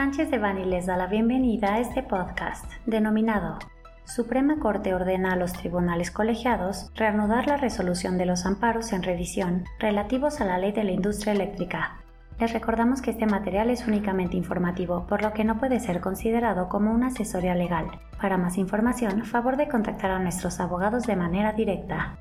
Sánchez de Bani les da la bienvenida a este podcast, denominado Suprema Corte ordena a los tribunales colegiados reanudar la resolución de los amparos en revisión relativos a la ley de la industria eléctrica. Les recordamos que este material es únicamente informativo, por lo que no puede ser considerado como una asesoría legal. Para más información, favor de contactar a nuestros abogados de manera directa.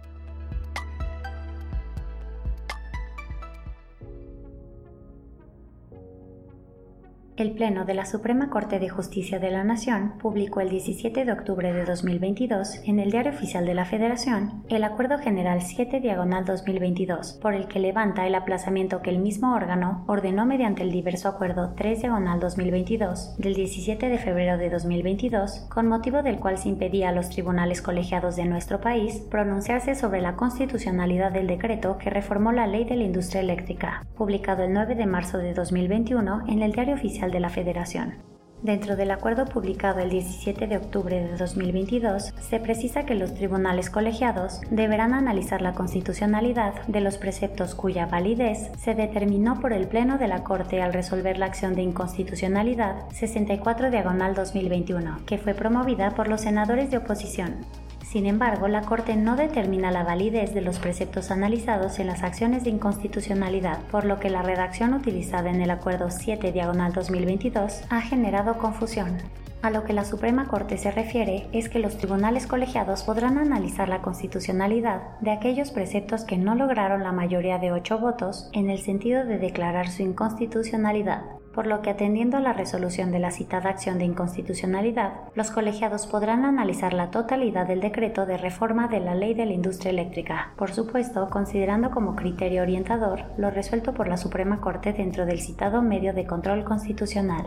El Pleno de la Suprema Corte de Justicia de la Nación publicó el 17 de octubre de 2022 en el Diario Oficial de la Federación el Acuerdo General 7 Diagonal 2022, por el que levanta el aplazamiento que el mismo órgano ordenó mediante el diverso Acuerdo 3 Diagonal 2022 del 17 de febrero de 2022, con motivo del cual se impedía a los tribunales colegiados de nuestro país pronunciarse sobre la constitucionalidad del decreto que reformó la Ley de la Industria Eléctrica, publicado el 9 de marzo de 2021 en el Diario Oficial de la Federación. Dentro del acuerdo publicado el 17 de octubre de 2022, se precisa que los tribunales colegiados deberán analizar la constitucionalidad de los preceptos cuya validez se determinó por el Pleno de la Corte al resolver la acción de inconstitucionalidad 64 diagonal 2021, que fue promovida por los senadores de oposición. Sin embargo, la Corte no determina la validez de los preceptos analizados en las acciones de inconstitucionalidad, por lo que la redacción utilizada en el Acuerdo 7 Diagonal 2022 ha generado confusión. A lo que la Suprema Corte se refiere es que los tribunales colegiados podrán analizar la constitucionalidad de aquellos preceptos que no lograron la mayoría de ocho votos en el sentido de declarar su inconstitucionalidad, por lo que atendiendo a la resolución de la citada acción de inconstitucionalidad, los colegiados podrán analizar la totalidad del decreto de reforma de la ley de la industria eléctrica, por supuesto considerando como criterio orientador lo resuelto por la Suprema Corte dentro del citado medio de control constitucional.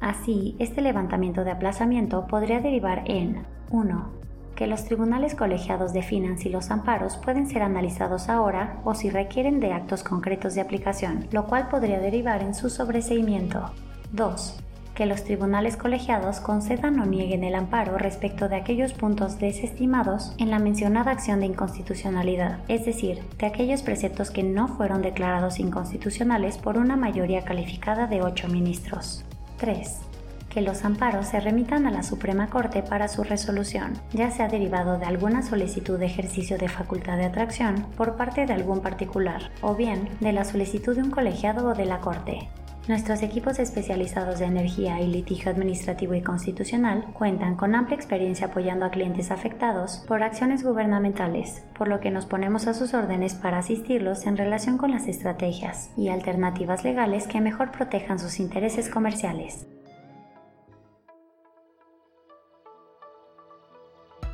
Así, este levantamiento de aplazamiento podría derivar en 1 que los tribunales colegiados definan si los amparos pueden ser analizados ahora o si requieren de actos concretos de aplicación, lo cual podría derivar en su sobreseimiento. 2. Que los tribunales colegiados concedan o nieguen el amparo respecto de aquellos puntos desestimados en la mencionada acción de inconstitucionalidad, es decir, de aquellos preceptos que no fueron declarados inconstitucionales por una mayoría calificada de 8 ministros. 3 que los amparos se remitan a la Suprema Corte para su resolución, ya sea derivado de alguna solicitud de ejercicio de facultad de atracción por parte de algún particular, o bien de la solicitud de un colegiado o de la Corte. Nuestros equipos especializados de energía y litigio administrativo y constitucional cuentan con amplia experiencia apoyando a clientes afectados por acciones gubernamentales, por lo que nos ponemos a sus órdenes para asistirlos en relación con las estrategias y alternativas legales que mejor protejan sus intereses comerciales.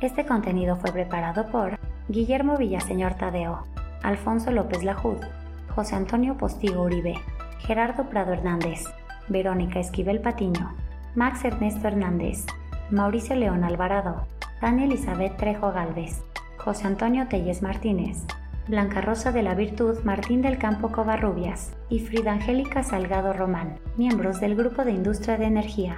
Este contenido fue preparado por Guillermo Villaseñor Tadeo, Alfonso López Lajud, José Antonio Postigo Uribe, Gerardo Prado Hernández, Verónica Esquivel Patiño, Max Ernesto Hernández, Mauricio León Alvarado, Tania Elizabeth Trejo Galvez, José Antonio Telles Martínez, Blanca Rosa de la Virtud Martín del Campo Covarrubias y Frida Angélica Salgado Román, miembros del Grupo de Industria de Energía.